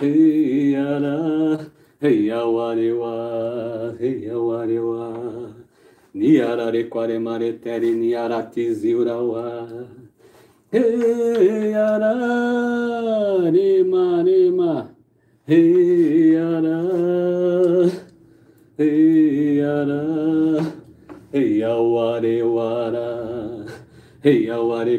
Hey ara, hey awarewa, hey awarewa. Niarare quaremare tere niarati ziurawa. Hey ara, rema rema. Hey ara, hey ara. Hey awarewara. Hey aware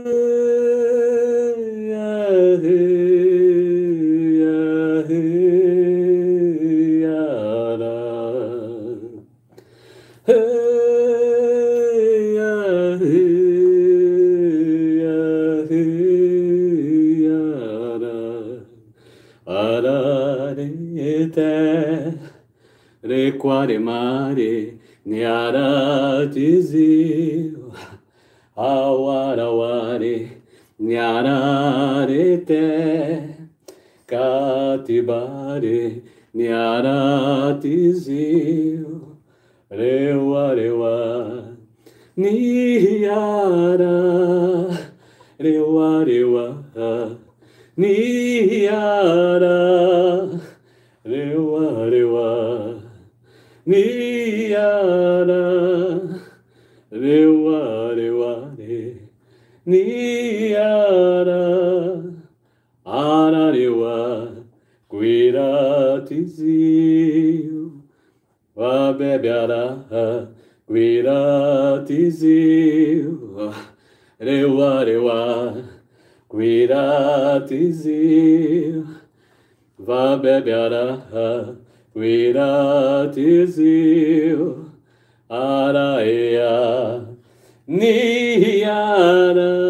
requare mare, niara dizio, awaraware, niararete, catibare, niara dizio, rewa rewa, niara, rewa rewa, niara, Vabebiara, Guiratizio, Rewa Rewa, Guiratizio, Vabebiara, Guiratizio, Araea, Niara,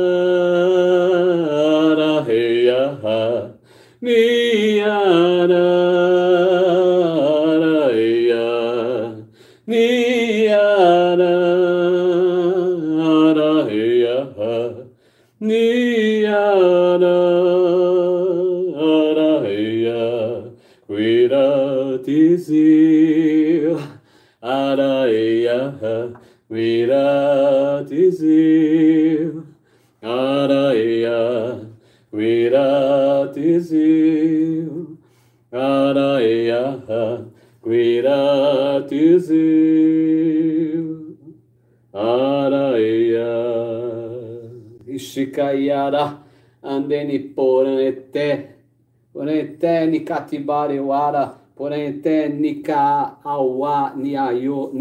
Araea, Guiratizio, Araea, Guiratizio, Araea, Ishikayara, Andeni Poranete, Poranete Nikatibarewara, Poranete Nika Awa Niayo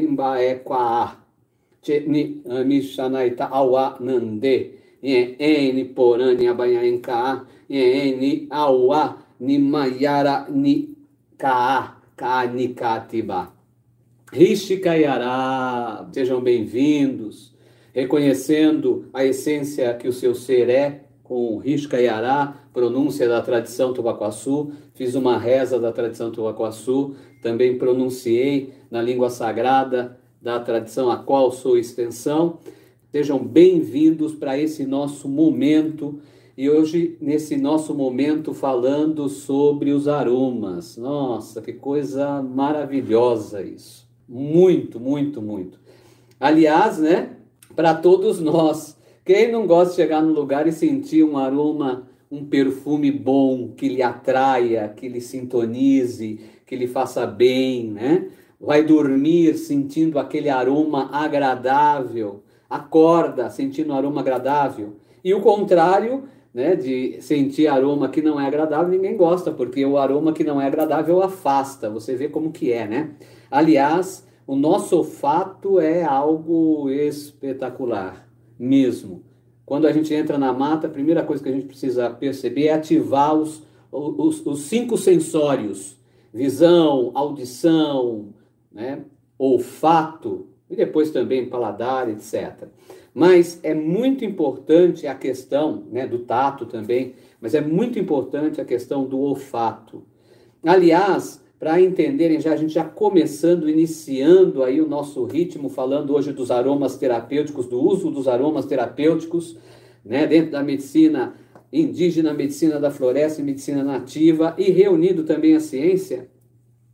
Nimbaekwa, Ni Mishanaita Awa Nande, Eni Porani Abayanka, Eni Awa Nimayara Nika, Ka. Nikatiba. Rishikayara, sejam bem-vindos, reconhecendo a essência que o seu ser é, com Rishikayara, pronúncia da tradição Tubacuaçu, fiz uma reza da tradição Tubacuaçu, também pronunciei na língua sagrada da tradição a qual sou extensão. Sejam bem-vindos para esse nosso momento e hoje, nesse nosso momento, falando sobre os aromas. Nossa, que coisa maravilhosa isso! Muito, muito, muito. Aliás, né, para todos nós, quem não gosta de chegar num lugar e sentir um aroma, um perfume bom, que lhe atraia, que lhe sintonize, que lhe faça bem, né? Vai dormir sentindo aquele aroma agradável, acorda sentindo aroma agradável. E o contrário, né, de sentir aroma que não é agradável, ninguém gosta, porque o aroma que não é agradável afasta. Você vê como que é, né? Aliás, o nosso olfato é algo espetacular, mesmo. Quando a gente entra na mata, a primeira coisa que a gente precisa perceber é ativar os, os, os cinco sensórios: visão, audição, né, olfato, e depois também paladar, etc. Mas é muito importante a questão né, do tato também, mas é muito importante a questão do olfato. Aliás, para entenderem já a gente já começando, iniciando aí o nosso ritmo, falando hoje dos aromas terapêuticos, do uso dos aromas terapêuticos, né, dentro da medicina indígena, medicina da floresta e medicina nativa, e reunido também a ciência,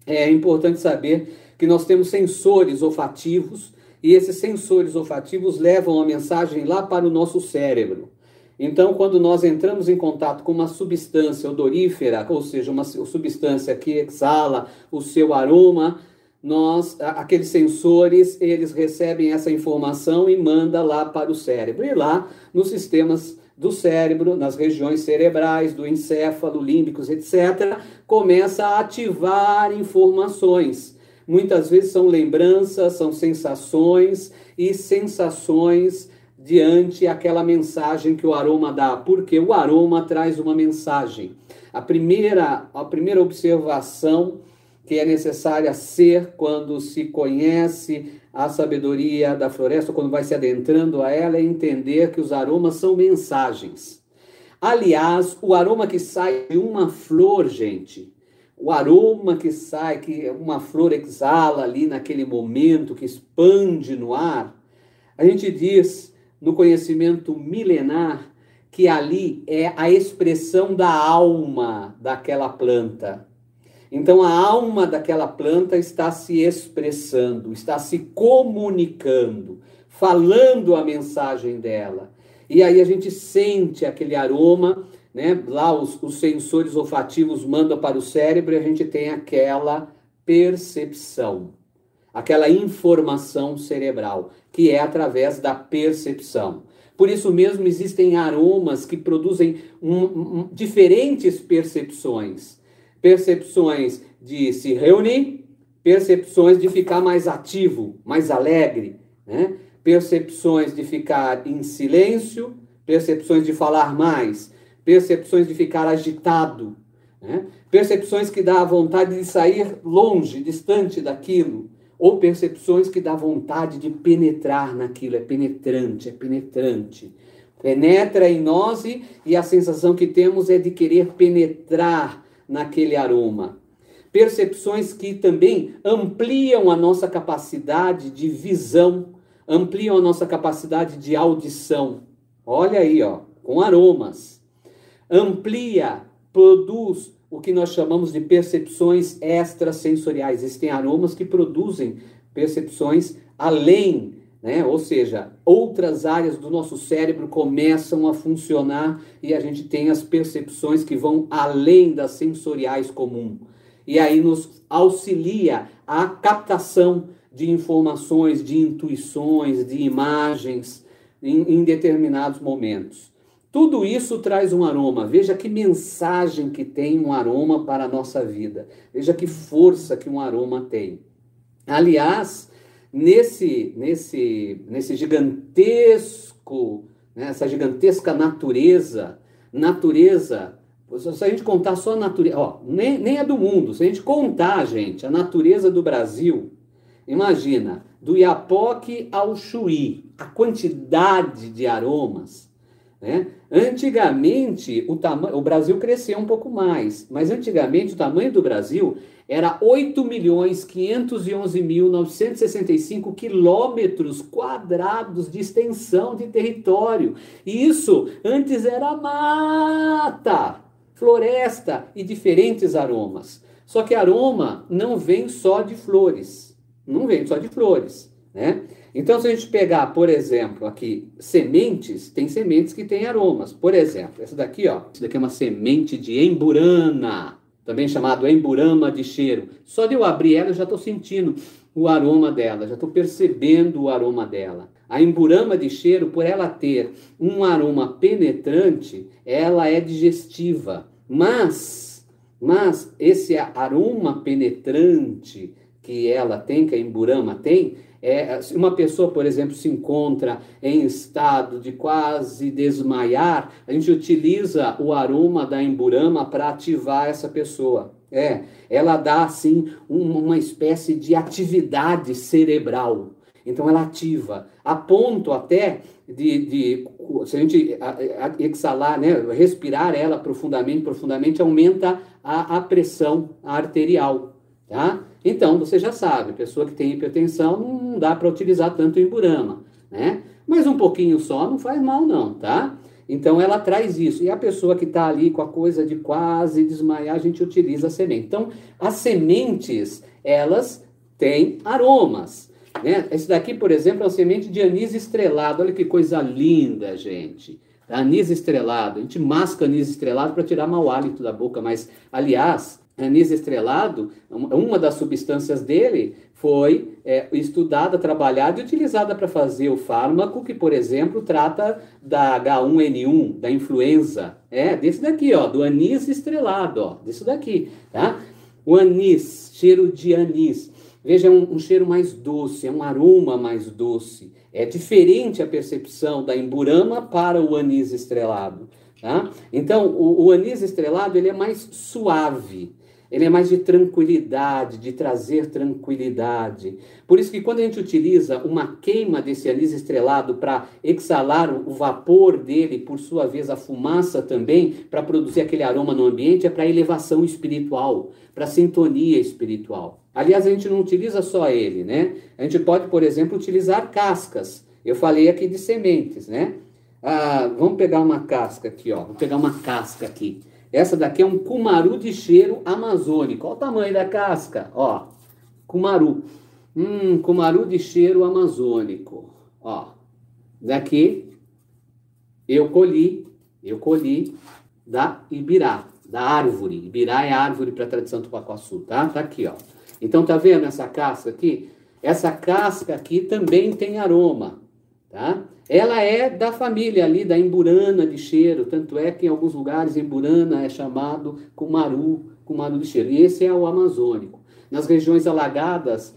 é importante saber que nós temos sensores olfativos e esses sensores olfativos levam a mensagem lá para o nosso cérebro. Então, quando nós entramos em contato com uma substância odorífera, ou seja, uma substância que exala o seu aroma, nós, aqueles sensores, eles recebem essa informação e manda lá para o cérebro. E lá, nos sistemas do cérebro, nas regiões cerebrais, do encéfalo, límbicos, etc., começa a ativar informações. Muitas vezes são lembranças, são sensações e sensações diante aquela mensagem que o aroma dá, porque o aroma traz uma mensagem. A primeira, a primeira observação que é necessária ser quando se conhece a sabedoria da floresta, quando vai se adentrando a ela, é entender que os aromas são mensagens. Aliás, o aroma que sai de uma flor, gente, o aroma que sai, que uma flor exala ali naquele momento, que expande no ar, a gente diz no conhecimento milenar que ali é a expressão da alma daquela planta. Então a alma daquela planta está se expressando, está se comunicando, falando a mensagem dela. E aí a gente sente aquele aroma, né? Lá os, os sensores olfativos mandam para o cérebro e a gente tem aquela percepção, aquela informação cerebral, que é através da percepção. Por isso mesmo existem aromas que produzem um, um, diferentes percepções percepções de se reunir, percepções de ficar mais ativo, mais alegre, né? percepções de ficar em silêncio, percepções de falar mais, percepções de ficar agitado, né? percepções que dá vontade de sair longe, distante daquilo, ou percepções que dá vontade de penetrar naquilo, é penetrante, é penetrante. Penetra em nós e a sensação que temos é de querer penetrar naquele aroma. Percepções que também ampliam a nossa capacidade de visão, ampliam a nossa capacidade de audição. Olha aí, ó, com aromas. Amplia, produz o que nós chamamos de percepções extrasensoriais. Existem aromas que produzem percepções além né? Ou seja, outras áreas do nosso cérebro começam a funcionar e a gente tem as percepções que vão além das sensoriais comum. E aí nos auxilia a captação de informações, de intuições, de imagens em, em determinados momentos. Tudo isso traz um aroma. Veja que mensagem que tem um aroma para a nossa vida. Veja que força que um aroma tem. Aliás, nesse, nesse, nesse gigantesco, né, essa gigantesca natureza, natureza, se a gente contar só a natureza, ó, nem, nem é do mundo, se a gente contar, gente, a natureza do Brasil, imagina, do Iapoque ao Chuí, a quantidade de aromas, né? Antigamente, o, o Brasil cresceu um pouco mais, mas antigamente o tamanho do Brasil era 8.511.965 quilômetros quadrados de extensão de território. E isso antes era mata, floresta e diferentes aromas. Só que aroma não vem só de flores, não vem só de flores? Então, se a gente pegar, por exemplo, aqui sementes, tem sementes que têm aromas. Por exemplo, essa daqui, ó, essa daqui é uma semente de emburana também chamado emburama de cheiro. Só de eu abrir ela, eu já estou sentindo o aroma dela, já estou percebendo o aroma dela. A emburama de cheiro, por ela ter um aroma penetrante, ela é digestiva. Mas, mas esse aroma penetrante que ela tem, que a emburama tem, é, uma pessoa, por exemplo, se encontra em estado de quase desmaiar, a gente utiliza o aroma da emburama para ativar essa pessoa. É, ela dá assim uma espécie de atividade cerebral. Então ela ativa, a ponto até de, de se a gente exalar, né, respirar ela profundamente, profundamente, aumenta a, a pressão arterial. tá? Então, você já sabe, pessoa que tem hipertensão não dá para utilizar tanto Imburama, né? Mas um pouquinho só não faz mal não, tá? Então, ela traz isso. E a pessoa que está ali com a coisa de quase desmaiar, a gente utiliza a semente. Então, as sementes, elas têm aromas. Né? Esse daqui, por exemplo, é uma semente de anis estrelado. Olha que coisa linda, gente. Anis estrelado. A gente masca anis estrelado para tirar mau hálito da boca, mas, aliás, anis estrelado, uma das substâncias dele foi é, estudada, trabalhada e utilizada para fazer o fármaco que, por exemplo, trata da H1N1, da influenza. É, desse daqui, ó, do anis estrelado, ó, desse daqui, tá? O anis, cheiro de anis. Veja, é um, um, cheiro mais doce, é um aroma mais doce. É diferente a percepção da emburama para o anis estrelado. Tá? Então, o, o anis estrelado ele é mais suave, ele é mais de tranquilidade, de trazer tranquilidade. Por isso que quando a gente utiliza uma queima desse anis estrelado para exalar o vapor dele, por sua vez a fumaça também, para produzir aquele aroma no ambiente, é para elevação espiritual, para sintonia espiritual. Aliás, a gente não utiliza só ele, né? A gente pode, por exemplo, utilizar cascas. Eu falei aqui de sementes, né? Ah, vamos pegar uma casca aqui, ó. Vou pegar uma casca aqui. Essa daqui é um cumaru de cheiro amazônico. Olha o tamanho da casca, ó. Cumaru. Hum, cumaru de cheiro amazônico. Ó. Daqui eu colhi, eu colhi da ibirá, da árvore. Ibirá é árvore para a tradição do Pacuaçu, tá? Tá aqui, ó. Então tá vendo essa casca aqui? Essa casca aqui também tem aroma, tá? Ela é da família ali da emburana de cheiro, tanto é que em alguns lugares emburana é chamado cumaru, cumaru de cheiro. E esse é o amazônico. Nas regiões alagadas,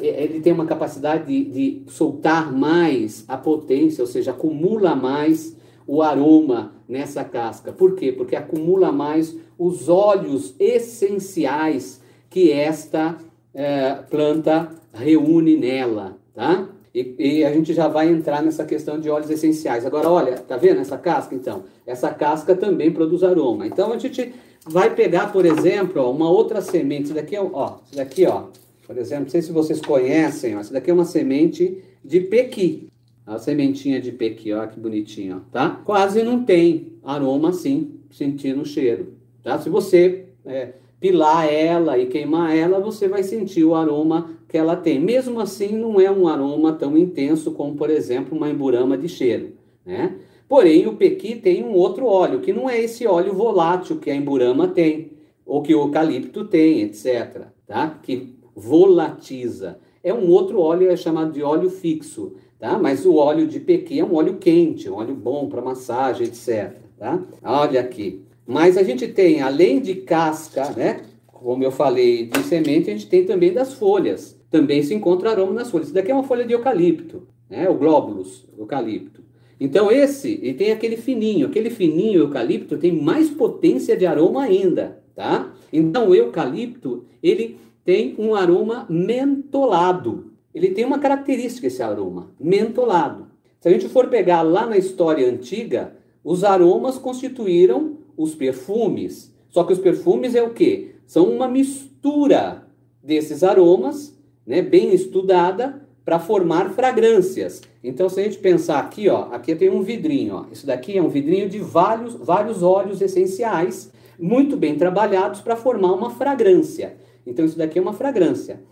ele tem uma capacidade de, de soltar mais a potência, ou seja, acumula mais o aroma nessa casca. Por quê? Porque acumula mais os óleos essenciais que esta é, planta reúne nela, tá? E, e, a gente já vai entrar nessa questão de óleos essenciais. Agora, olha, tá vendo essa casca, então? Essa casca também produz aroma. Então, a gente vai pegar, por exemplo, ó, uma outra semente. Isso daqui, é, ó, isso daqui, ó, por exemplo, não sei se vocês conhecem, ó, isso daqui é uma semente de pequi. A sementinha de pequi, ó, que bonitinho, ó, tá? Quase não tem aroma assim, sentindo o cheiro, tá? Se você é, pilar ela e queimar ela, você vai sentir o aroma que ela tem. Mesmo assim, não é um aroma tão intenso como, por exemplo, uma emburama de cheiro, né? Porém, o pequi tem um outro óleo, que não é esse óleo volátil que a emburama tem, ou que o eucalipto tem, etc., tá? Que volatiza. É um outro óleo, é chamado de óleo fixo, tá? Mas o óleo de pequi é um óleo quente, um óleo bom para massagem, etc., tá? Olha aqui. Mas a gente tem, além de casca, né? Como eu falei, de semente, a gente tem também das folhas. Também se encontra aroma nas folhas. Isso daqui é uma folha de eucalipto, né? O glóbulos, eucalipto. Então esse, e tem aquele fininho. Aquele fininho eucalipto tem mais potência de aroma ainda, tá? Então o eucalipto, ele tem um aroma mentolado. Ele tem uma característica esse aroma, mentolado. Se a gente for pegar lá na história antiga, os aromas constituíram os perfumes. Só que os perfumes é o quê? São uma mistura desses aromas, né, bem estudada, para formar fragrâncias. Então, se a gente pensar aqui, ó, aqui tem um vidrinho, ó. Isso daqui é um vidrinho de vários, vários óleos essenciais, muito bem trabalhados para formar uma fragrância. Então, isso daqui é uma fragrância.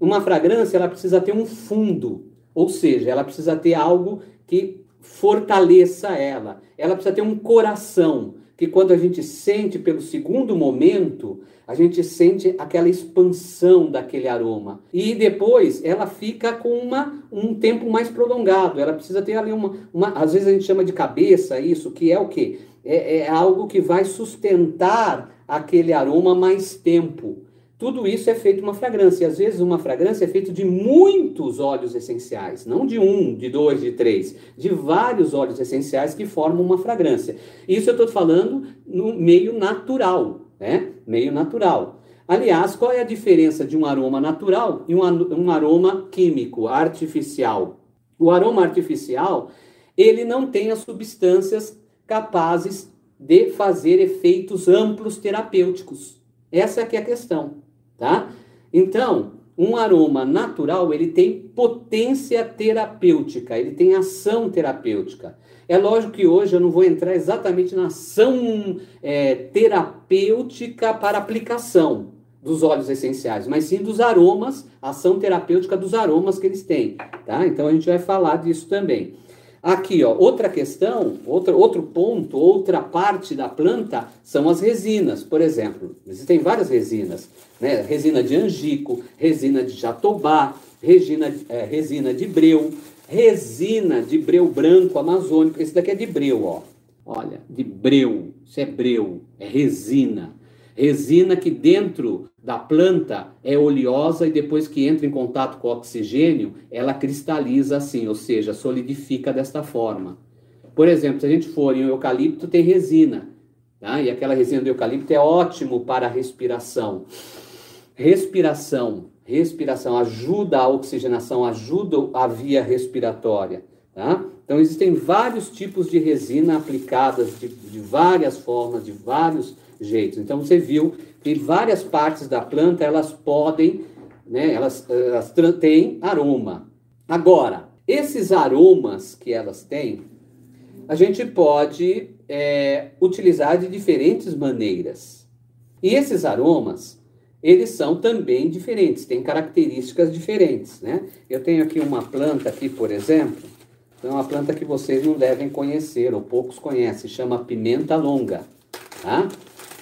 Uma fragrância, ela precisa ter um fundo, ou seja, ela precisa ter algo que fortaleça ela. Ela precisa ter um coração, que quando a gente sente pelo segundo momento, a gente sente aquela expansão daquele aroma. E depois ela fica com uma, um tempo mais prolongado. Ela precisa ter ali uma, uma. Às vezes a gente chama de cabeça isso, que é o quê? É, é algo que vai sustentar aquele aroma mais tempo. Tudo isso é feito uma fragrância. E às vezes uma fragrância é feita de muitos óleos essenciais, não de um, de dois, de três, de vários óleos essenciais que formam uma fragrância. Isso eu estou falando no meio natural, né? Meio natural. Aliás, qual é a diferença de um aroma natural e um, aroma químico, artificial? O aroma artificial, ele não tem as substâncias capazes de fazer efeitos amplos terapêuticos. Essa que é a questão tá? Então, um aroma natural, ele tem potência terapêutica, ele tem ação terapêutica. É lógico que hoje eu não vou entrar exatamente na ação é, terapêutica para aplicação dos óleos essenciais, mas sim dos aromas, ação terapêutica dos aromas que eles têm, tá? Então a gente vai falar disso também. Aqui, ó, outra questão, outro, outro ponto, outra parte da planta são as resinas, por exemplo. Existem várias resinas, né? Resina de angico, resina de jatobá, resina, é, resina de breu, resina de breu branco amazônico. Esse daqui é de breu, ó. Olha, de breu. Isso é breu, é resina. Resina que dentro da planta é oleosa e depois que entra em contato com o oxigênio, ela cristaliza assim, ou seja, solidifica desta forma. Por exemplo, se a gente for em um eucalipto, tem resina. Tá? E aquela resina do eucalipto é ótimo para a respiração. Respiração, respiração ajuda a oxigenação, ajuda a via respiratória. Tá? Então, existem vários tipos de resina aplicadas de, de várias formas, de vários jeitos. Então você viu que várias partes da planta elas podem, né, elas, elas têm aroma. Agora, esses aromas que elas têm, a gente pode é, utilizar de diferentes maneiras. E esses aromas, eles são também diferentes, têm características diferentes, né? Eu tenho aqui uma planta aqui, por exemplo, é uma planta que vocês não devem conhecer, ou poucos conhecem, chama pimenta longa, tá?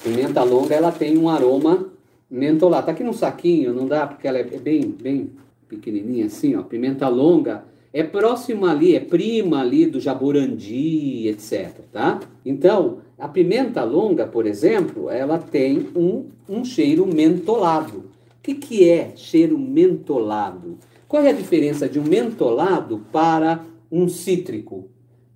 Pimenta longa, ela tem um aroma mentolado. Tá aqui no saquinho, não dá porque ela é bem, bem pequenininha assim, ó. Pimenta longa é próxima ali, é prima ali do jaburandi, etc, tá? Então, a pimenta longa, por exemplo, ela tem um, um cheiro mentolado. O que, que é cheiro mentolado? Qual é a diferença de um mentolado para um cítrico?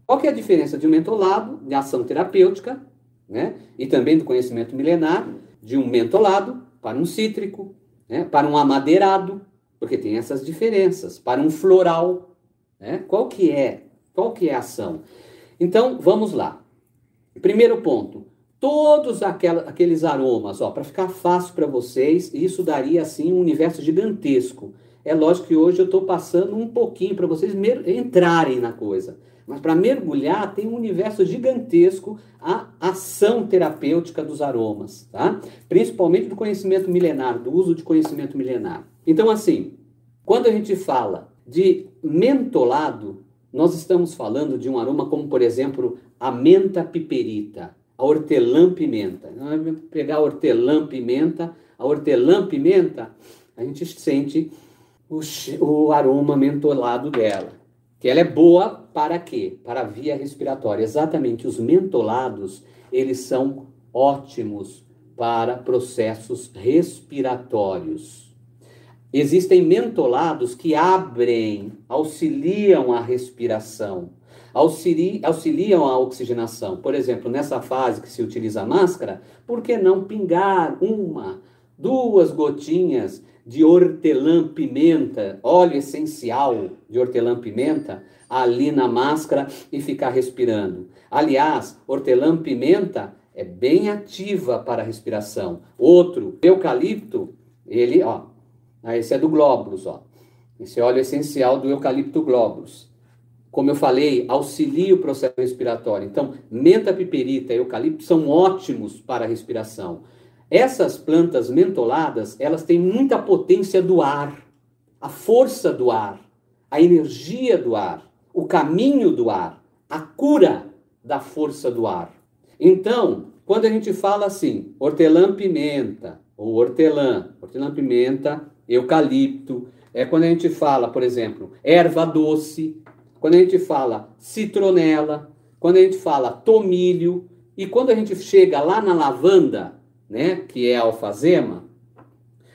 Qual é a diferença de um mentolado de ação terapêutica né? e também do conhecimento milenar, de um mentolado para um cítrico, né? para um amadeirado, porque tem essas diferenças, para um floral. Né? Qual que é? Qual que é a ação? Então, vamos lá. Primeiro ponto, todos aqueles aromas, para ficar fácil para vocês, isso daria assim um universo gigantesco. É lógico que hoje eu estou passando um pouquinho para vocês entrarem na coisa. Mas para mergulhar tem um universo gigantesco a ação terapêutica dos aromas, tá? Principalmente do conhecimento milenar, do uso de conhecimento milenar. Então assim, quando a gente fala de mentolado, nós estamos falando de um aroma como, por exemplo, a menta piperita, a hortelã-pimenta. Então, pegar a hortelã-pimenta, a hortelã-pimenta, a gente sente o, o aroma mentolado dela que ela é boa para quê? Para a via respiratória. Exatamente, os mentolados, eles são ótimos para processos respiratórios. Existem mentolados que abrem, auxiliam a respiração, auxiliam a oxigenação. Por exemplo, nessa fase que se utiliza a máscara, por que não pingar uma, duas gotinhas de hortelã-pimenta, óleo essencial de hortelã-pimenta, ali na máscara e ficar respirando. Aliás, hortelã-pimenta é bem ativa para a respiração. Outro, eucalipto, ele, ó, ah, esse é do glóbulos, ó. Esse óleo essencial do eucalipto glóbulos. Como eu falei, auxilia o processo respiratório. Então, menta piperita e eucalipto são ótimos para a respiração. Essas plantas mentoladas, elas têm muita potência do ar, a força do ar, a energia do ar, o caminho do ar, a cura da força do ar. Então, quando a gente fala assim, hortelã-pimenta, ou hortelã, hortelã-pimenta, eucalipto, é quando a gente fala, por exemplo, erva doce, quando a gente fala citronela, quando a gente fala tomilho, e quando a gente chega lá na lavanda, né, que é a alfazema,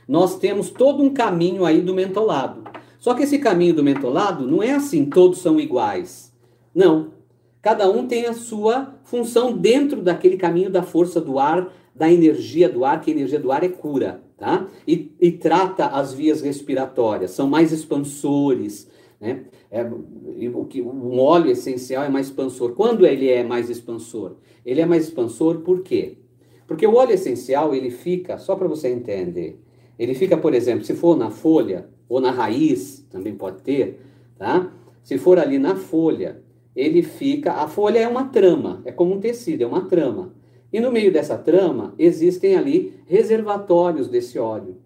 nós temos todo um caminho aí do mentolado. Só que esse caminho do mentolado não é assim, todos são iguais. Não. Cada um tem a sua função dentro daquele caminho da força do ar, da energia do ar, que a energia do ar é cura, tá? E, e trata as vias respiratórias, são mais expansores, né? É, o que um óleo essencial é mais expansor. Quando ele é mais expansor? Ele é mais expansor por quê? Porque o óleo essencial, ele fica, só para você entender, Ele fica, por exemplo, se for na folha ou na raiz, também pode ter, tá? Se for ali na folha, ele fica. A folha é uma trama, é como um tecido, é uma trama. E no meio dessa trama existem ali reservatórios desse óleo.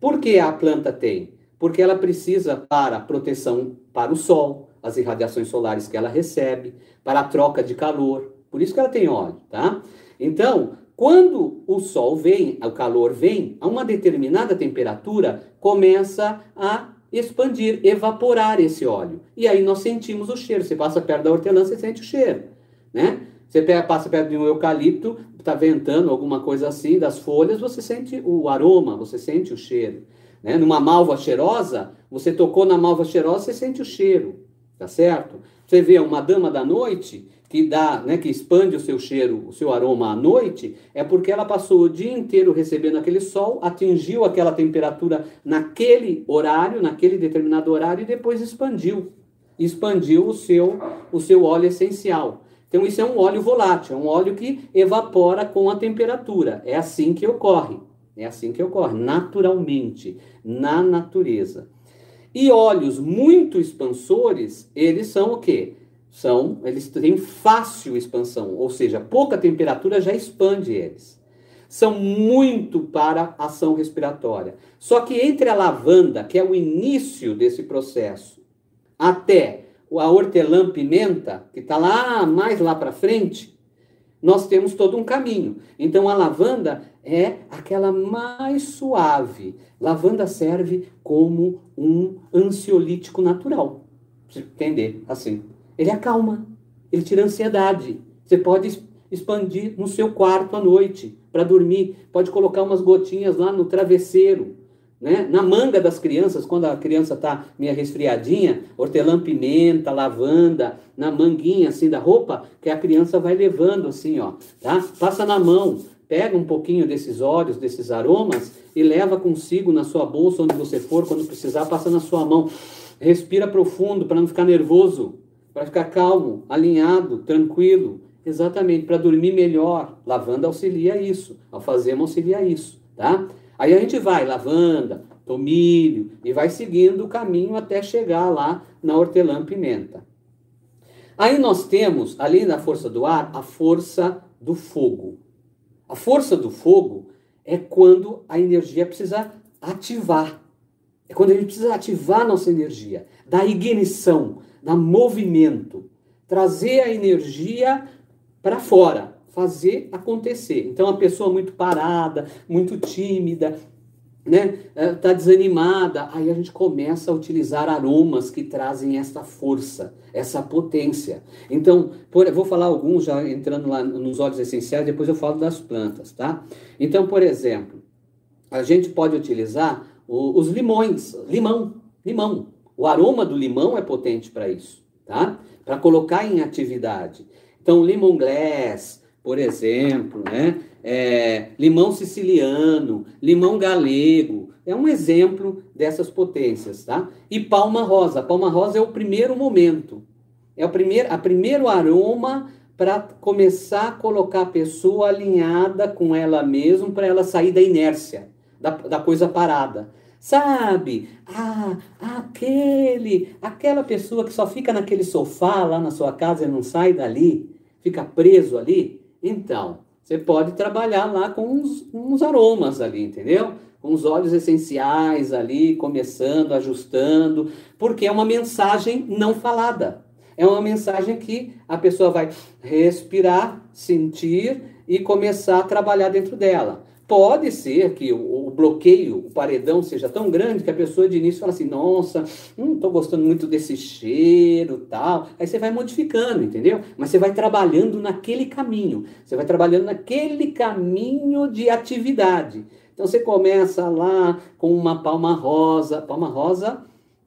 Por que a planta tem? Porque ela precisa para proteção para o sol, as irradiações solares que ela recebe, para a troca de calor. Por isso que ela tem óleo, tá? Então, quando o sol vem, o calor vem, a uma determinada temperatura, começa a expandir, evaporar esse óleo. E aí nós sentimos o cheiro. Você passa perto da hortelã, você sente o cheiro, né? Você passa perto de um eucalipto, está ventando alguma coisa assim das folhas, você sente o aroma, você sente o cheiro. Né? Numa malva cheirosa, você tocou na malva cheirosa, você sente o cheiro, tá certo? Você vê uma dama da noite que dá, né, que expande o seu cheiro, o seu aroma à noite, é porque ela passou o dia inteiro recebendo aquele sol, atingiu aquela temperatura naquele horário, naquele determinado horário e depois expandiu, expandiu o seu o seu óleo essencial. Então, isso é um óleo volátil, é um óleo que evapora com a temperatura. É assim que ocorre. É assim que ocorre, naturalmente, na natureza. E óleos muito expansores, eles são o quê? São, eles têm fácil expansão, ou seja, pouca temperatura já expande eles. São muito para ação respiratória. Só que entre a lavanda, que é o início desse processo, até a hortelã-pimenta, que está lá mais lá para frente, nós temos todo um caminho. Então a lavanda é aquela mais suave. Lavanda serve como um ansiolítico natural. Entender assim. Ele acalma, ele tira ansiedade. Você pode expandir no seu quarto à noite para dormir, pode colocar umas gotinhas lá no travesseiro né? Na manga das crianças, quando a criança está meio resfriadinha, hortelã-pimenta, lavanda, na manguinha assim da roupa, que a criança vai levando assim, ó, tá? Passa na mão, pega um pouquinho desses óleos, desses aromas e leva consigo na sua bolsa, onde você for, quando precisar, passa na sua mão. Respira profundo para não ficar nervoso, para ficar calmo, alinhado, tranquilo. Exatamente, para dormir melhor. Lavanda auxilia isso, alfazema auxilia isso, tá? Aí a gente vai, lavanda, tomilho, e vai seguindo o caminho até chegar lá na hortelã-pimenta. Aí nós temos, além da força do ar, a força do fogo. A força do fogo é quando a energia precisa ativar. É quando a gente precisa ativar nossa energia, dar ignição, dar movimento, trazer a energia para fora fazer acontecer. Então, a pessoa muito parada, muito tímida, né, está é, desanimada, aí a gente começa a utilizar aromas que trazem essa força, essa potência. Então, por, vou falar alguns já entrando lá nos óleos essenciais, depois eu falo das plantas, tá? Então, por exemplo, a gente pode utilizar o, os limões, limão, limão. O aroma do limão é potente para isso, tá? Para colocar em atividade. Então, limão glass, por exemplo, né? É, limão siciliano, limão galego, é um exemplo dessas potências, tá? E palma rosa, palma rosa é o primeiro momento, é o primeiro, a primeiro aroma para começar a colocar a pessoa alinhada com ela mesma, para ela sair da inércia, da, da coisa parada. Sabe? Ah, aquele, aquela pessoa que só fica naquele sofá lá na sua casa e não sai dali, fica preso ali, então, você pode trabalhar lá com uns, uns aromas ali, entendeu? Com os óleos essenciais ali, começando, ajustando, porque é uma mensagem não falada. É uma mensagem que a pessoa vai respirar, sentir e começar a trabalhar dentro dela. Pode ser que o, o, bloqueio, o paredão seja tão grande que a pessoa de início fala assim, nossa, não estou gostando muito desse cheiro tal. Aí você vai modificando, entendeu? Mas você vai trabalhando naquele caminho. Você vai trabalhando naquele caminho de atividade. Então você começa lá com uma palma rosa. Palma rosa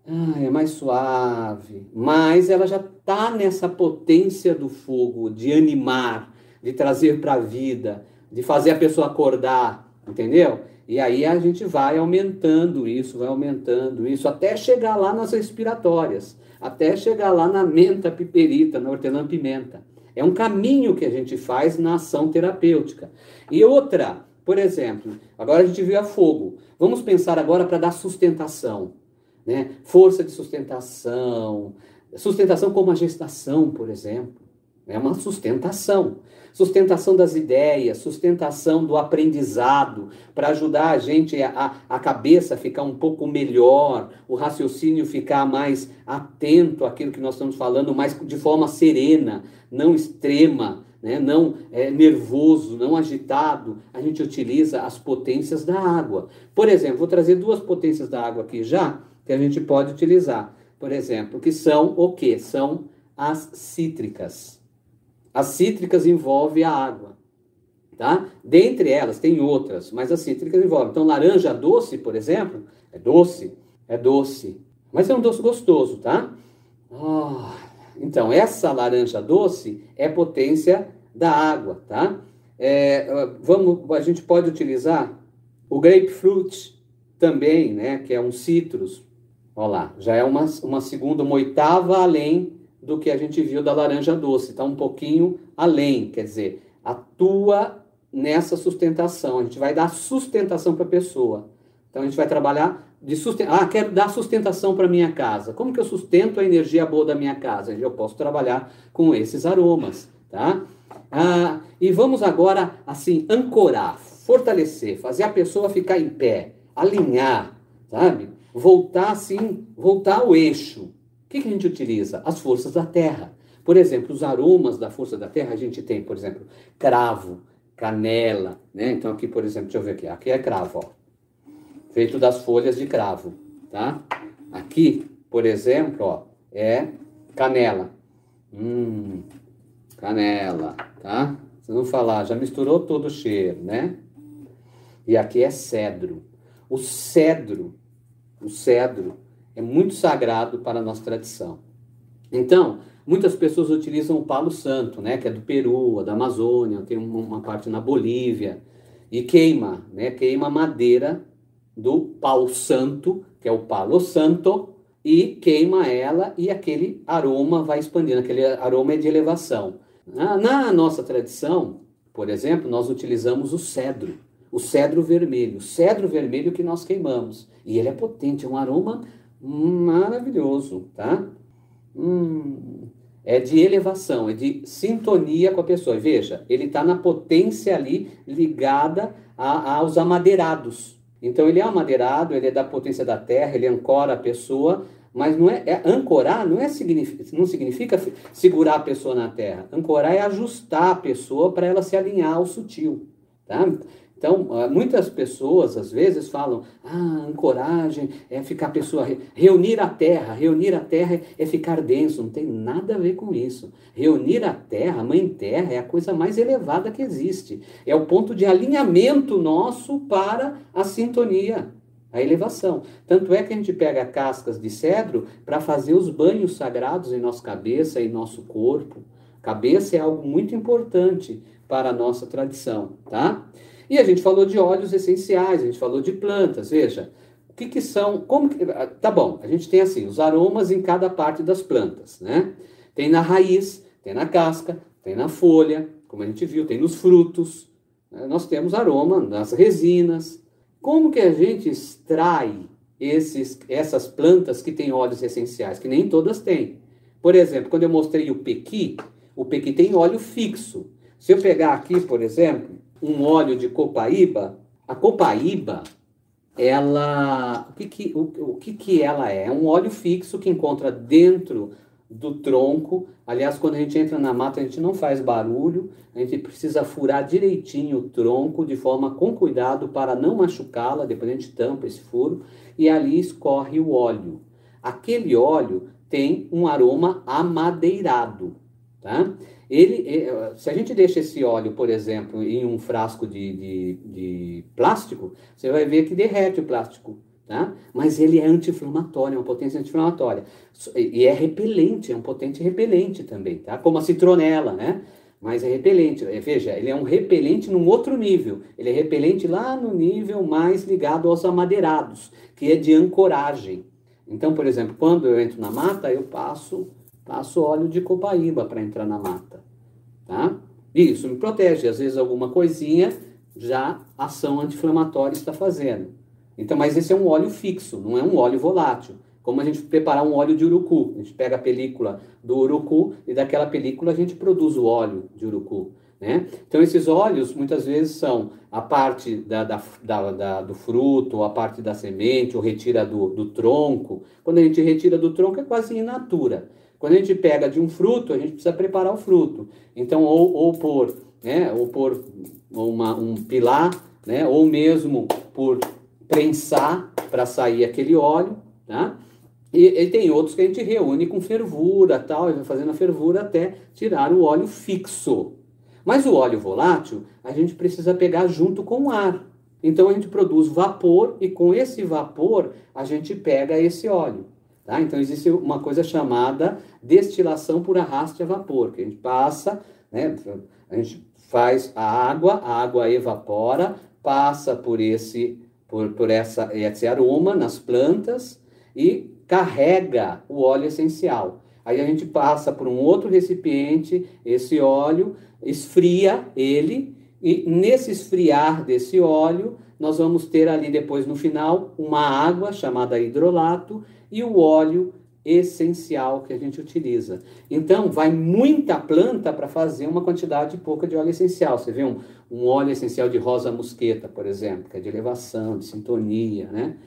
ah, é mais suave, mas ela já está nessa potência do fogo, de animar, de trazer para a vida de fazer a pessoa acordar, entendeu? E aí a gente vai aumentando isso, vai aumentando isso, até chegar lá nas respiratórias, até chegar lá na menta piperita, na hortelã-pimenta. É um caminho que a gente faz na ação terapêutica. E outra Por exemplo, agora a gente viu a fogo. Vamos pensar agora para dar sustentação. Né? Força de sustentação. Sustentação como a gestação, por exemplo. É uma sustentação. Sustentação das ideias, sustentação do aprendizado, para ajudar a gente, a, a cabeça ficar um pouco melhor, o raciocínio ficar mais atento àquilo que nós estamos falando, mais de forma serena, não extrema, né? não é, nervoso, não agitado. A gente utiliza as potências da água. Por exemplo, vou trazer duas potências da água aqui já, que a gente pode utilizar. Por exemplo, que são o que? São as cítricas. As cítricas envolvem a água, tá? Dentre elas tem outras, mas as cítricas envolvem. Então, laranja doce, por exemplo, é doce, é doce, mas é um doce gostoso, tá? Oh, então, essa laranja doce é potência da água, tá? É, vamos, a gente pode utilizar o grapefruit também, né? Que é um citrus. Olha lá, já é uma, uma segunda, uma oitava além do que a gente viu da laranja doce, está um pouquinho além, quer dizer, atua nessa sustentação. A gente vai dar sustentação para a pessoa. Então a gente vai trabalhar de sustentação. Ah, quero dar sustentação para minha casa. Como que eu sustento a energia boa da minha casa? Eu posso trabalhar com esses aromas, tá? Ah, e vamos agora assim ancorar, fortalecer, fazer a pessoa ficar em pé, alinhar, sabe? Voltar assim, voltar ao eixo que, que a gente utiliza? As forças da terra. Por exemplo, os aromas da força da terra, a gente tem, por exemplo, cravo, canela, né? Então aqui, por exemplo, deixa eu ver aqui. Aqui é cravo, ó. Feito das folhas de cravo, tá? Aqui, por exemplo, ó, é canela. Hum, canela, tá? Se não falar, já misturou todo o cheiro, né? E aqui é cedro. O cedro, o cedro é muito sagrado para a nossa tradição. Então, muitas pessoas utilizam o palo santo, né, que é do Peru, da Amazônia, tem uma parte na Bolívia, e queima, né, queima madeira do pau santo, que é o palo santo, e queima ela e aquele aroma vai expandindo, aquele aroma é de elevação. Na, na nossa tradição, por exemplo, nós utilizamos o cedro, o cedro vermelho, o cedro vermelho que nós queimamos, e ele é potente, é um aroma maravilhoso, tá? Hum, é de elevação, é de sintonia com a pessoa. Veja, ele está na potência ali ligada a, aos amadeirados. Então ele é amadeirado, ele é da potência da terra, ele ancora a pessoa, mas não é, é ancorar não é não significa segurar a pessoa na terra. Ancorar é ajustar a pessoa para ela se alinhar ao sutil, tá? Então, ah, muitas pessoas às vezes falam: ah, ancoragem é ficar a pessoa. Reunir a terra, reunir a terra é ficar denso. Não tem nada a ver com isso. Reunir a terra, a mãe terra, é a coisa mais elevada que existe. É o ponto de alinhamento nosso para a sintonia, a elevação. Tanto é que a gente pega cascas de cedro para fazer os banhos sagrados em nossa cabeça e nosso corpo. Cabeça é algo muito importante para a nossa tradição, tá? E a gente falou de óleos essenciais, a gente falou de plantas, veja. O que, que são. Como que, ah, tá bom, a gente tem assim, os aromas em cada parte das plantas, né? Tem na raiz, tem na casca, tem na folha, como a gente viu, tem nos frutos. Né? Nós temos aroma nas resinas. Como que a gente extrai esses, essas plantas que têm óleos essenciais? Que nem todas têm. Por exemplo, quando eu mostrei o pequi, o pequi tem óleo fixo. Se eu pegar aqui, por exemplo, um óleo de copaíba, a copaíba, ela, o que que, o, o que que ela é? É um óleo fixo que encontra dentro do tronco. Aliás, quando a gente entra na mata, a gente não faz barulho, a gente precisa furar direitinho o tronco de forma com cuidado para não machucá-la, depois a gente tampa esse furo e ali escorre o óleo. Aquele óleo tem um aroma amadeirado, tá? Ele, é, se a gente deixa esse óleo, por exemplo, em um frasco de, de, de plástico, você vai ver que derrete o plástico. Tá? Mas ele é anti-inflamatório, é uma potência anti-inflamatória. E é repelente, é um potente repelente também, tá? Como a citronela, né? Mas é repelente. É, veja, ele é um repelente num outro nível. Ele é repelente lá no nível mais ligado aos amadeirados, que é de ancoragem. Então, por exemplo, quando eu entro na mata, eu passo Passo óleo de copaíba para entrar na mata, tá? Isso me protege. Às vezes alguma coisinha já ação anti-inflamatória está fazendo. Então, mas esse é um óleo fixo, não é um óleo volátil. Como a gente preparar um óleo de urucu. A gente pega a película do urucu e daquela película a gente produz o óleo de urucu. Né? Então, esses óleos muitas vezes são a parte da, da, da, da, do fruto, ou a parte da semente, ou retira do, do tronco. Quando a gente retira do tronco, é quase in natura. Quando a gente pega de um fruto, a gente precisa preparar o fruto. Então, ou, ou por, né, ou por uma, um pilar, né, ou mesmo por prensar para sair aquele óleo, tá? E, e, tem outros que a gente reúne com fervura, tal, e vai fazendo a fervura até tirar o óleo fixo. Mas o óleo volátil, a gente precisa pegar junto com o ar. Então a gente produz vapor e com esse vapor a gente pega esse óleo. Tá? Então existe uma coisa chamada destilação por arraste a vapor, que a gente passa, né, a gente faz a água, a água evapora, passa por esse, por, por essa, esse aroma nas plantas e carrega o óleo essencial. Aí a gente passa por um outro recipiente esse óleo, esfria ele e nesse esfriar desse óleo nós vamos ter ali depois no final uma água chamada hidrolato e o óleo essencial que a gente utiliza. Então, vai muita planta para fazer uma quantidade pouca de óleo essencial. Você vê um, um óleo essencial de rosa mosqueta, por exemplo, que é de elevação, de sintonia, né?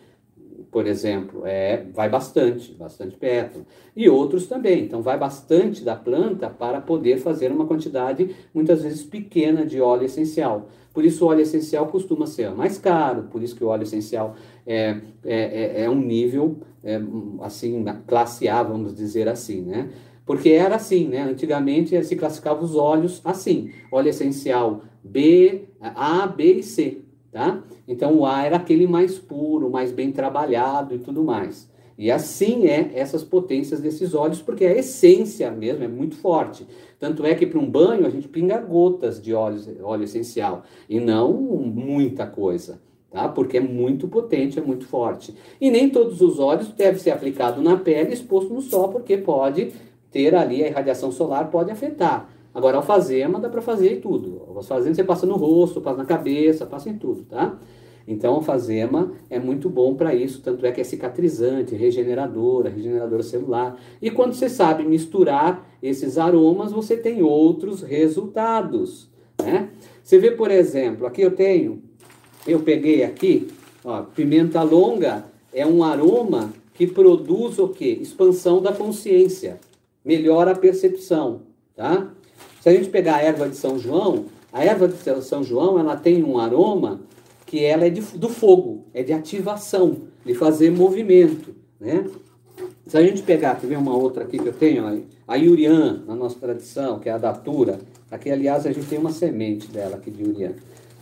por exemplo, é, vai bastante, bastante pétala. E outros também. Então, vai bastante da planta para poder fazer uma quantidade, muitas vezes pequena, de óleo essencial. Por isso, o óleo essencial costuma ser mais caro, por isso que o óleo essencial é, é, é, é um nível, é, assim, classe A, vamos dizer assim, né? Porque era assim, né? Antigamente se classificava os óleos assim: óleo essencial B, A, B e C tá? Então o A era aquele mais puro, mais bem trabalhado e tudo mais. E assim é essas potências desses óleos, porque a essência mesmo é muito forte. Tanto é que para um banho a gente pinga gotas de óleo, óleo essencial e não muita coisa, tá? Porque é muito potente, é muito forte. E nem todos os óleos devem ser aplicados na pele exposto no sol, porque pode ter ali a irradiação solar pode afetar. Agora, alfazema dá para fazer em tudo. Alfazema você passa no rosto, passa na cabeça, passa em tudo, tá? Então, alfazema é muito bom para isso, tanto é que é cicatrizante, regeneradora, regeneradora celular. E quando você sabe misturar esses aromas, você tem outros resultados, né? Você vê, por exemplo, aqui eu tenho, eu peguei aqui, ó, pimenta longa é um aroma que produz o quê? Expansão da consciência, melhora a percepção, tá? Se a gente pegar a erva de São João, a erva de São João ela tem um aroma que ela é de, do fogo, é de ativação, de fazer movimento, né? Se a gente pegar, ver uma outra aqui que eu tenho, a Yurian, na nossa tradição, que é a datura, aqui aliás a gente tem uma semente dela aqui de Yurian,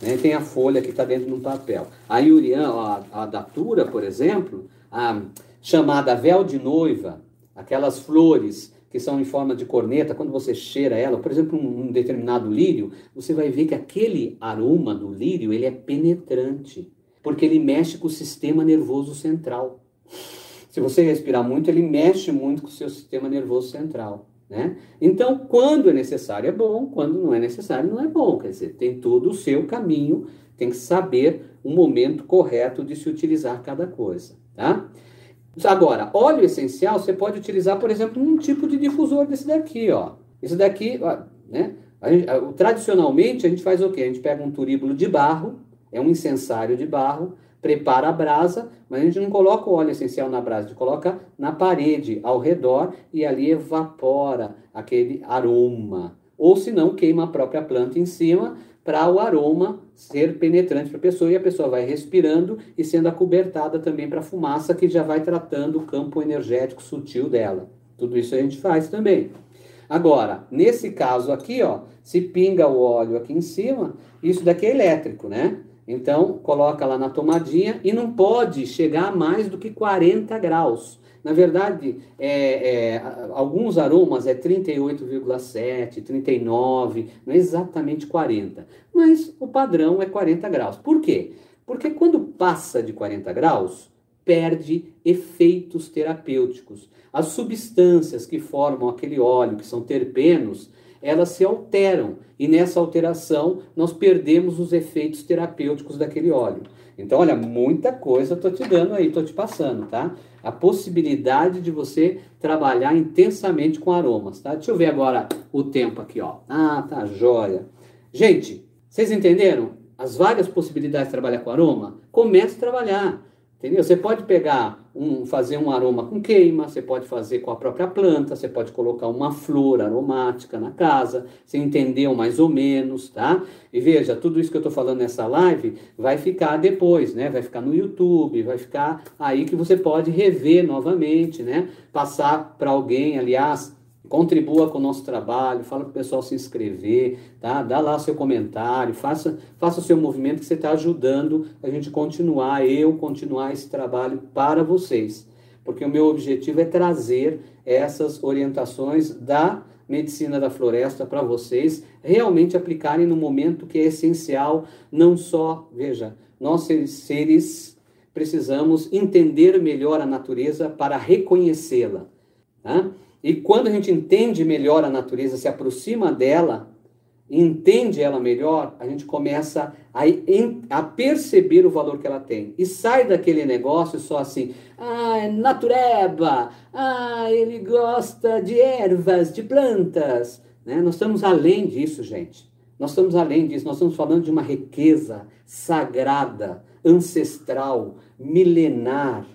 né? tem a folha que está dentro de um papel. A Yurian, a, a datura, por exemplo, a chamada véu de noiva, aquelas flores que são em forma de corneta, quando você cheira ela, por exemplo, um, um determinado lírio, você vai ver que aquele aroma do lírio, ele é penetrante, porque ele mexe com o sistema nervoso central. Se você respirar muito, ele mexe muito com o seu sistema nervoso central. Né? Então, quando é necessário é bom, quando não é necessário não é bom. Quer dizer, tem todo o seu caminho, tem que saber o momento correto de se utilizar cada coisa. Tá? Agora, óleo essencial você pode utilizar, por exemplo, um tipo de difusor desse daqui, ó. Esse daqui, ó, né? A gente, tradicionalmente a gente faz o quê? A gente pega um turíbulo de barro, é um incensário de barro, prepara a brasa, mas a gente não coloca o óleo essencial na brasa, a gente coloca na parede, ao redor, e ali evapora aquele aroma. Ou se não, queima a própria planta em cima, para o aroma ser penetrante para a pessoa e a pessoa vai respirando e sendo acobertada também para a fumaça que já vai tratando o campo energético sutil dela. Tudo isso a gente faz também. Agora, nesse caso aqui, ó, se pinga o óleo aqui em cima, isso daqui é elétrico, né? Então, coloca lá na tomadinha e não pode chegar a mais do que 40 graus. Na verdade, é, é, alguns aromas é 38,7, 39, não é exatamente 40. Mas o padrão é 40 graus. Por quê? Porque quando passa de 40 graus, perde efeitos terapêuticos. As substâncias que formam aquele óleo, que são terpenos, elas se alteram e nessa alteração nós perdemos os efeitos terapêuticos daquele óleo. Então, olha, muita coisa estou te dando aí, estou te passando, tá? A possibilidade de você trabalhar intensamente com aromas, tá? Deixa eu ver agora o tempo aqui, ó. Ah, tá joia. Gente, vocês entenderam? As várias possibilidades de trabalhar com aroma? Comece a trabalhar. Entendeu? Você pode pegar um, fazer um aroma com queima, você pode fazer com a própria planta, você pode colocar uma flor aromática na casa, você entendeu mais ou menos, tá? E veja, tudo isso que eu estou falando nessa live vai ficar depois, né? Vai ficar no YouTube, vai ficar aí que você pode rever novamente, né? Passar para alguém, aliás, Contribua com o nosso trabalho, fala para o pessoal se inscrever, tá? Dá lá seu comentário, faça, faça o seu movimento que você está ajudando a gente continuar, eu continuar esse trabalho para vocês. Porque o meu objetivo é trazer essas orientações da medicina da floresta para vocês realmente aplicarem no momento que é essencial, não só, veja, nós seres precisamos entender melhor a natureza para reconhecê-la. Tá? E quando a gente entende melhor a natureza, se aproxima dela, entende ela melhor, a gente começa a, a, perceber o valor que ela tem. E sai daquele negócio só assim, ah, é natureba, ah, ele gosta de ervas, de plantas. Né? Nós estamos além disso, gente. Nós estamos além disso, nós estamos falando de uma riqueza sagrada, ancestral, milenar,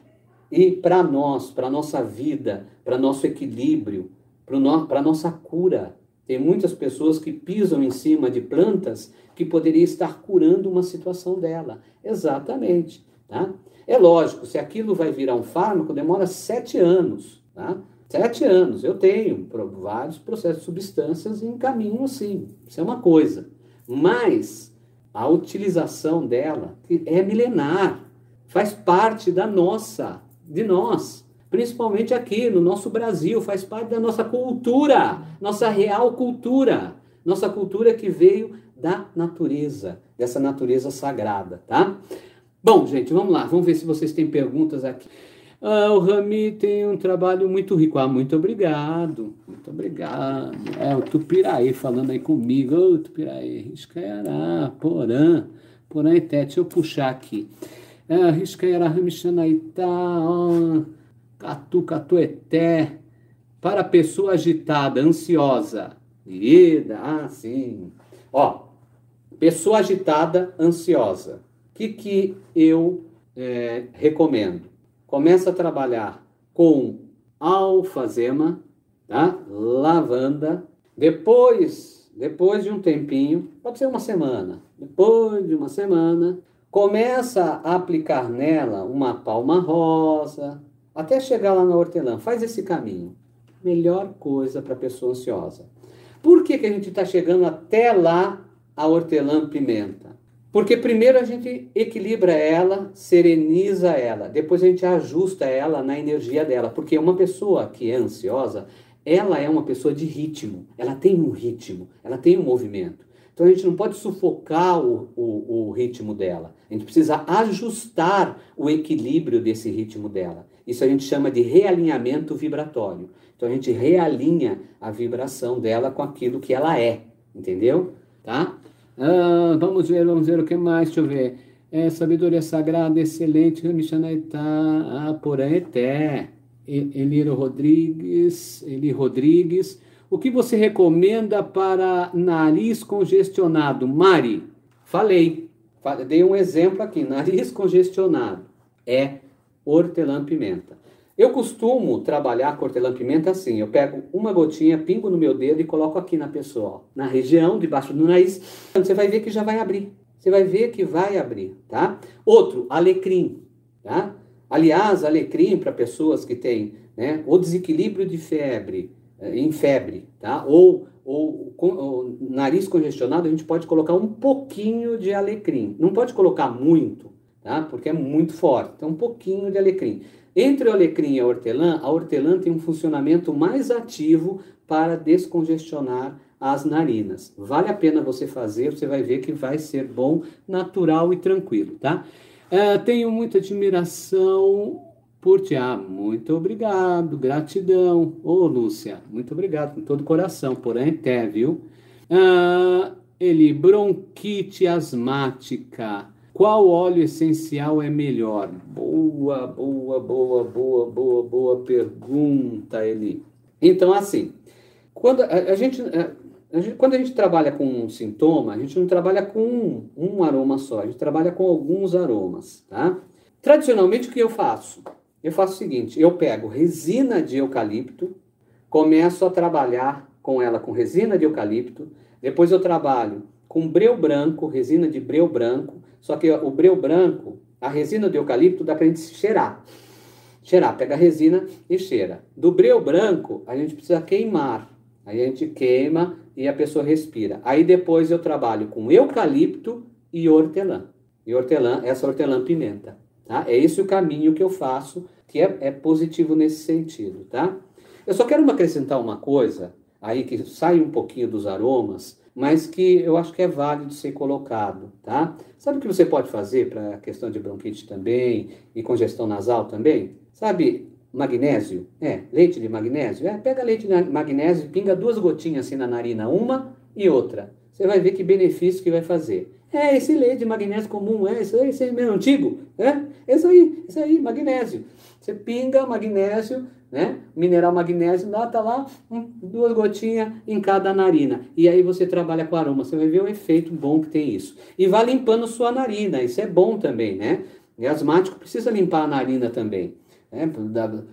e para nós, para a nossa vida, para nosso equilíbrio, para no, nossa cura. Tem muitas pessoas que pisam em cima de plantas que poderia estar curando uma situação dela. Exatamente. Tá? É lógico, se aquilo vai virar um fármaco, demora sete anos. Tá? Sete anos. Eu tenho vários processos de substâncias em caminho assim. Isso é uma coisa. Mas a utilização dela é milenar. Faz parte da nossa de nós, principalmente aqui no nosso Brasil, faz parte da nossa cultura, nossa real cultura, nossa cultura que veio da natureza, dessa natureza sagrada, tá? Bom, gente, vamos lá, vamos ver se vocês têm perguntas aqui. Ah, o Rami tem um trabalho muito rico. Ah, muito obrigado. Muito obrigado. É, o Tupiraí falando aí comigo. Ô, oh, Tupiraí, Riscaiará, Porã, Porã e Tete. Deixa eu puxar aqui. É, Riscaira Ramixanaitá, Catu Catueté, para pessoa agitada, ansiosa. Ida, ah, sim. Ó, pessoa agitada, ansiosa. O que, que eu é, recomendo? Começa a trabalhar com alfazema, tá? lavanda. Depois, depois de um tempinho, pode ser uma semana. Depois de uma semana, Começa a aplicar nela uma palma rosa, até chegar lá na hortelã. Faz esse caminho. Melhor coisa para pessoa ansiosa. Por que, que a gente está chegando até lá a hortelã-pimenta? Porque primeiro a gente equilibra ela, sereniza ela, depois a gente ajusta ela na energia dela. Porque uma pessoa que é ansiosa, ela é uma pessoa de ritmo, ela tem um ritmo, ela tem um movimento. Então a gente não pode sufocar o, o, o, ritmo dela. A gente precisa ajustar o equilíbrio desse ritmo dela. Isso a gente chama de realinhamento vibratório. Então a gente realinha a vibração dela com aquilo que ela é. Entendeu? Tá? Ah, vamos ver, vamos ver o que mais. Deixa eu ver. É, sabedoria sagrada, excelente. Mishanaitá, ah, Poraeté. Eliro Rodrigues, Eli Rodrigues. O que você recomenda para nariz congestionado? Mari, falei, dei um exemplo aqui. Nariz congestionado é hortelã-pimenta. Eu costumo trabalhar com hortelã-pimenta assim. Eu pego uma gotinha, pingo no meu dedo e coloco aqui na pessoa, ó, na região debaixo do nariz. Você vai ver que já vai abrir. Você vai ver que vai abrir, tá? Outro, alecrim, tá? Aliás, alecrim para pessoas que têm né, o desequilíbrio de febre, em febre, tá? Ou, ou, ou, nariz congestionado, a gente pode colocar um pouquinho de alecrim. Não pode colocar muito, tá? Porque é muito forte. Então, um pouquinho de alecrim. Entre o alecrim e a hortelã, a hortelã tem um funcionamento mais ativo para descongestionar as narinas. Vale a pena você fazer, você vai ver que vai ser bom, natural e tranquilo, tá? Uh, tenho muita admiração por ah, muito obrigado, gratidão. Ô, Lúcia, muito obrigado, com todo o coração, porém até, viu? Ah, ele, bronquite asmática. Qual óleo essencial é melhor? Boa, boa, boa, boa, boa, boa pergunta, Eli. Então, assim, quando a, a, gente, a, gente, quando a gente trabalha com um sintoma, a gente não trabalha com um, um aroma só, a gente trabalha com alguns aromas, tá? Tradicionalmente, o que eu faço? Eu faço o seguinte: eu pego resina de eucalipto, começo a trabalhar com ela com resina de eucalipto, depois eu trabalho com breu branco, resina de breu branco, só que o breu branco, a resina de eucalipto dá para a gente cheirar. Cheirar, pega a resina e cheira. Do breu branco, a gente precisa queimar. Aí a gente queima e a pessoa respira. Aí depois eu trabalho com eucalipto e hortelã. E hortelã, essa hortelã pimenta. Tá? É esse o caminho que eu faço, que é, é positivo nesse sentido. Tá? Eu só quero acrescentar uma coisa, aí que sai um pouquinho dos aromas, mas que eu acho que é válido ser colocado, tá? Sabe o que você pode fazer para a questão de bronquite também e congestão nasal também? Sabe, magnésio? É, leite de magnésio? É, pega leite de magnésio e pinga duas gotinhas assim na narina, uma e outra. Você vai ver que benefício que vai fazer. É, esse leite de magnésio comum, é isso aí, esse mesmo antigo, é? Isso aí, isso aí, magnésio. Você pinga magnésio, né? Mineral magnésio, dá, tá lá, duas gotinhas em cada narina. E aí você trabalha com aroma, você vai ver o efeito bom que tem isso. E vai limpando sua narina, isso é bom também, né? E asmático precisa limpar a narina também. Né?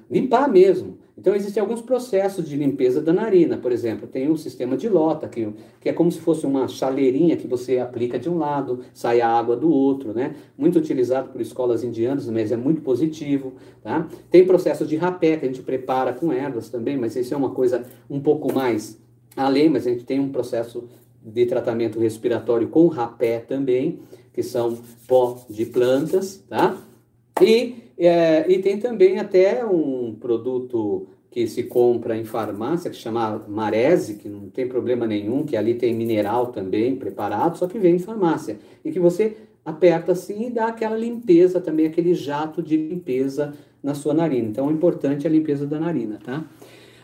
Limpar mesmo. Então, existem alguns processos de limpeza da narina. Por exemplo, tem um sistema de lota, que, que é como se fosse uma chaleirinha que você aplica de um lado, sai a água do outro, né? Muito utilizado por escolas indianas, mas é muito positivo, tá? Tem processos de rapé, que a gente prepara com ervas também, mas isso é uma coisa um pouco mais além, mas a gente tem um processo de tratamento respiratório com rapé também, que são pó de plantas, tá? E é, e tem também até um produto que se compra em farmácia, que chama Marese, que não tem problema nenhum, que ali tem mineral também preparado, só que vem em farmácia. E que você aperta assim e dá aquela limpeza também, aquele jato de limpeza na sua narina. Então, o importante é a limpeza da narina, tá?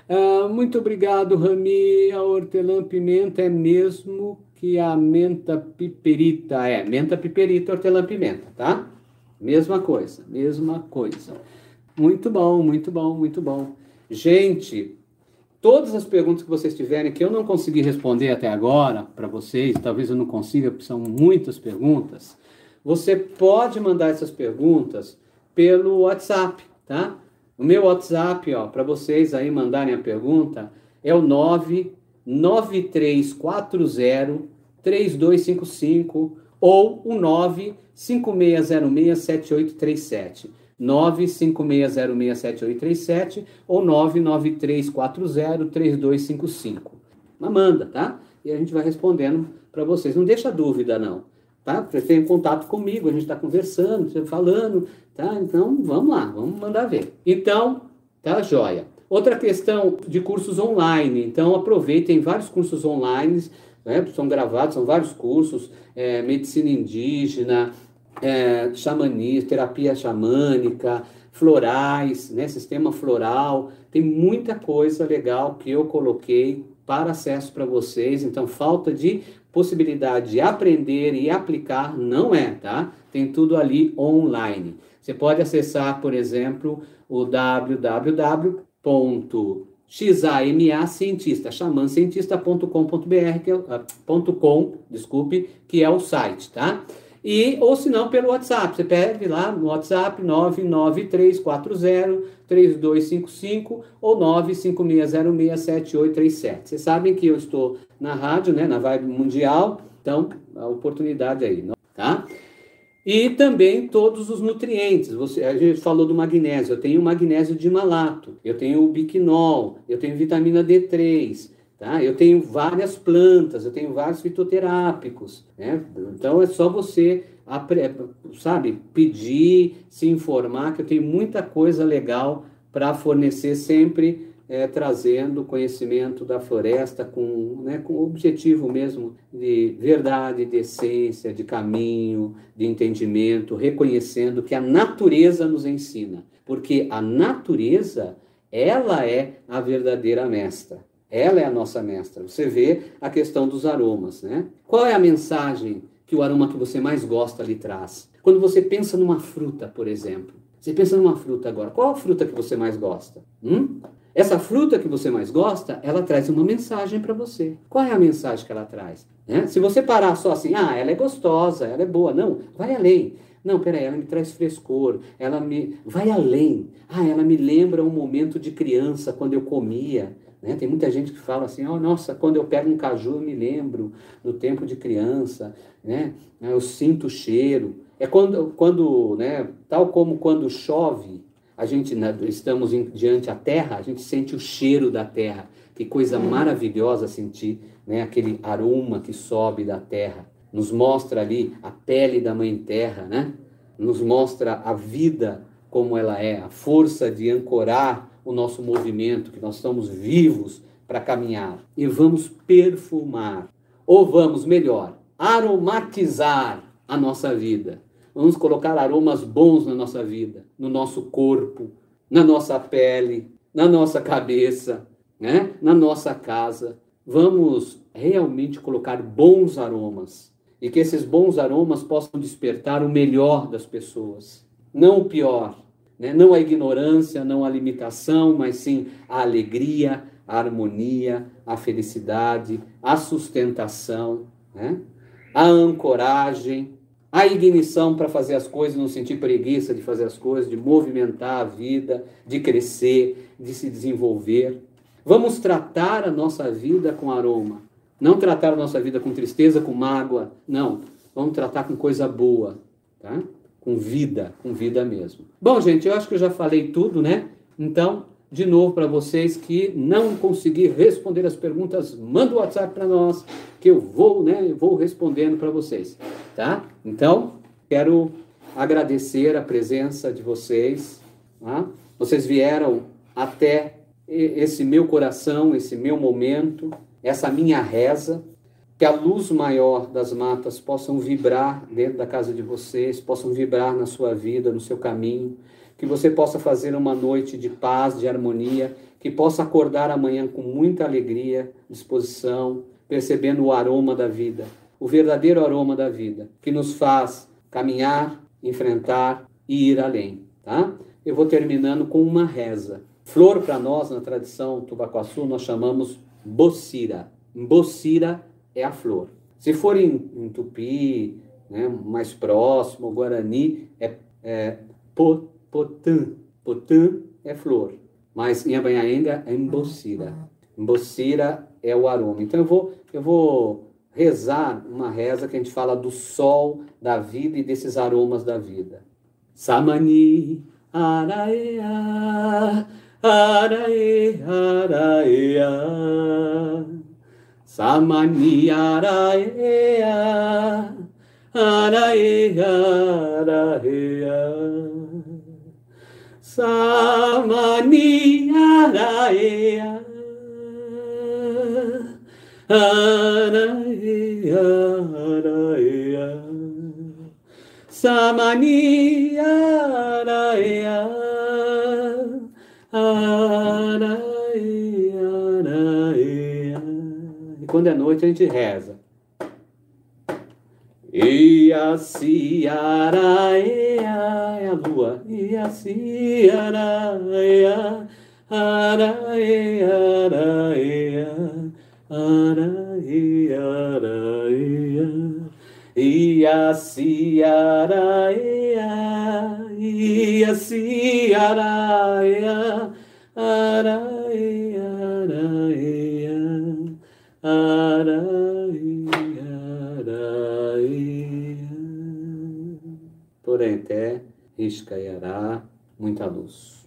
Ah, muito obrigado, Rami. A hortelã-pimenta é mesmo que a menta piperita. É, menta piperita, hortelã-pimenta, tá? Mesma coisa, mesma coisa. Muito bom, muito bom, muito bom. Gente, todas as perguntas que vocês tiverem que eu não consegui responder até agora para vocês, talvez eu não consiga, porque são muitas perguntas, você pode mandar essas perguntas pelo WhatsApp, tá? O meu WhatsApp, ó, para vocês aí mandarem a pergunta é o 99340 3255 ou o 956067837. 956067837 ou 993403255. Mas manda, tá? E a gente vai respondendo para vocês. Não deixa dúvida, não. Tá? Tem contato comigo, a gente está conversando, falando, tá? Então, vamos lá, vamos mandar ver. Então, tá joia. Outra questão de cursos online. Então, aproveitem vários cursos online né? são gravados, são vários cursos, é, medicina indígena, é, xamanismo, terapia xamânica, florais, né? sistema floral, tem muita coisa legal que eu coloquei para acesso para vocês, então falta de possibilidade de aprender e aplicar não é, tá? Tem tudo ali online. Você pode acessar, por exemplo, o www XAMA cientista, xamancientista.com.br, que é, .com, desculpe, que é o site, tá? E, ou se não, pelo WhatsApp. Você pede lá no WhatsApp 993403255 ou 956067837. Vocês sabem que eu estou na rádio, né, na Vibe Mundial, então a oportunidade aí, tá? E também todos os nutrientes. Você, a gente falou do magnésio. Eu tenho magnésio de malato, eu tenho o biquinol, eu tenho vitamina D3, tá? Eu tenho várias plantas, eu tenho vários fitoterápicos, né? Então é só você, sabe, pedir, se informar, que eu tenho muita coisa legal para fornecer sempre é, trazendo conhecimento da floresta com, né, com o objetivo mesmo de verdade, de essência, de caminho, de entendimento, reconhecendo que a natureza nos ensina. porque a natureza, ela é a verdadeira mestra. Ela é a nossa mestra. Você vê a questão dos aromas, né? Qual é a mensagem que o aroma que você mais gosta lhe traz? Quando você pensa numa fruta, por exemplo. Você pensa numa fruta agora. Qual a fruta que você mais gosta? Hum? Essa fruta que você mais gosta, ela traz uma mensagem para você. Qual é a mensagem que ela traz? Né? Se você parar só assim, ah, ela é gostosa, ela é boa. Não, vai além. Não, peraí, ela me traz frescor, ela me. Vai além. Ah, ela me lembra um momento de criança, quando eu comia. Né? Tem muita gente que fala assim, oh, nossa, quando eu pego um caju, eu me lembro do tempo de criança, né? Eu sinto o cheiro. É quando, quando né, tal como quando chove, a gente né, estamos em, diante a terra, a gente sente o cheiro da terra. Que coisa maravilhosa sentir, né, aquele aroma que sobe da terra. Nos mostra ali a pele da mãe terra, né? Nos mostra a vida como ela é, a força de ancorar o nosso movimento, que nós estamos vivos para caminhar. E vamos perfumar, ou vamos melhor, aromatizar a nossa vida Vamos colocar aromas bons na nossa vida, no nosso corpo, na nossa pele, na nossa cabeça, né? na nossa casa. Vamos realmente colocar bons aromas e que esses bons aromas possam despertar o melhor das pessoas, não o pior, né? não a ignorância, não a limitação, mas sim a alegria, a harmonia, a felicidade, a sustentação, né? a ancoragem, a ignição para fazer as coisas, não sentir preguiça de fazer as coisas, de movimentar a vida, de crescer, de se desenvolver. Vamos tratar a nossa vida com aroma. Não tratar a nossa vida com tristeza, com mágoa. Não. Vamos tratar com coisa boa. Tá? Com vida, com vida mesmo. Bom, gente, eu acho que eu já falei tudo, né? Então, de novo para vocês que não conseguir responder as perguntas, manda o WhatsApp para nós, que eu vou, né, vou respondendo para vocês, tá? Então, quero agradecer a presença de vocês, tá? Vocês vieram até esse meu coração, esse meu momento, essa minha reza, que a luz maior das matas possam vibrar dentro da casa de vocês, possam vibrar na sua vida, no seu caminho, que você possa fazer uma noite de paz, de harmonia, que possa acordar amanhã com muita alegria, disposição, percebendo o aroma da vida, o verdadeiro aroma da vida, que nos faz caminhar, enfrentar e ir além, tá? Eu vou terminando com uma reza. Flor para nós na tradição tubacuaçu nós chamamos bocira. Bocira é a flor. Se for em, em tupi, né, mais próximo, guarani, é, é Potã. Potã é flor. Mas em Abanhaenga é embocira. Embocira é o aroma. Então eu vou, eu vou rezar uma reza que a gente fala do sol da vida e desses aromas da vida. Samani, araea, arae, araea. Samani, araea, arae, araea. Samaniaraea Araea Araea Samaniaraea Araea Araea E quando é noite a gente reza Iaciaraea é a lua. Iaciaraea, araea, araea, araea, araea. Iaciaraea, iaciaraea, araea, araea, araea. Porém, até riscaiará muita luz.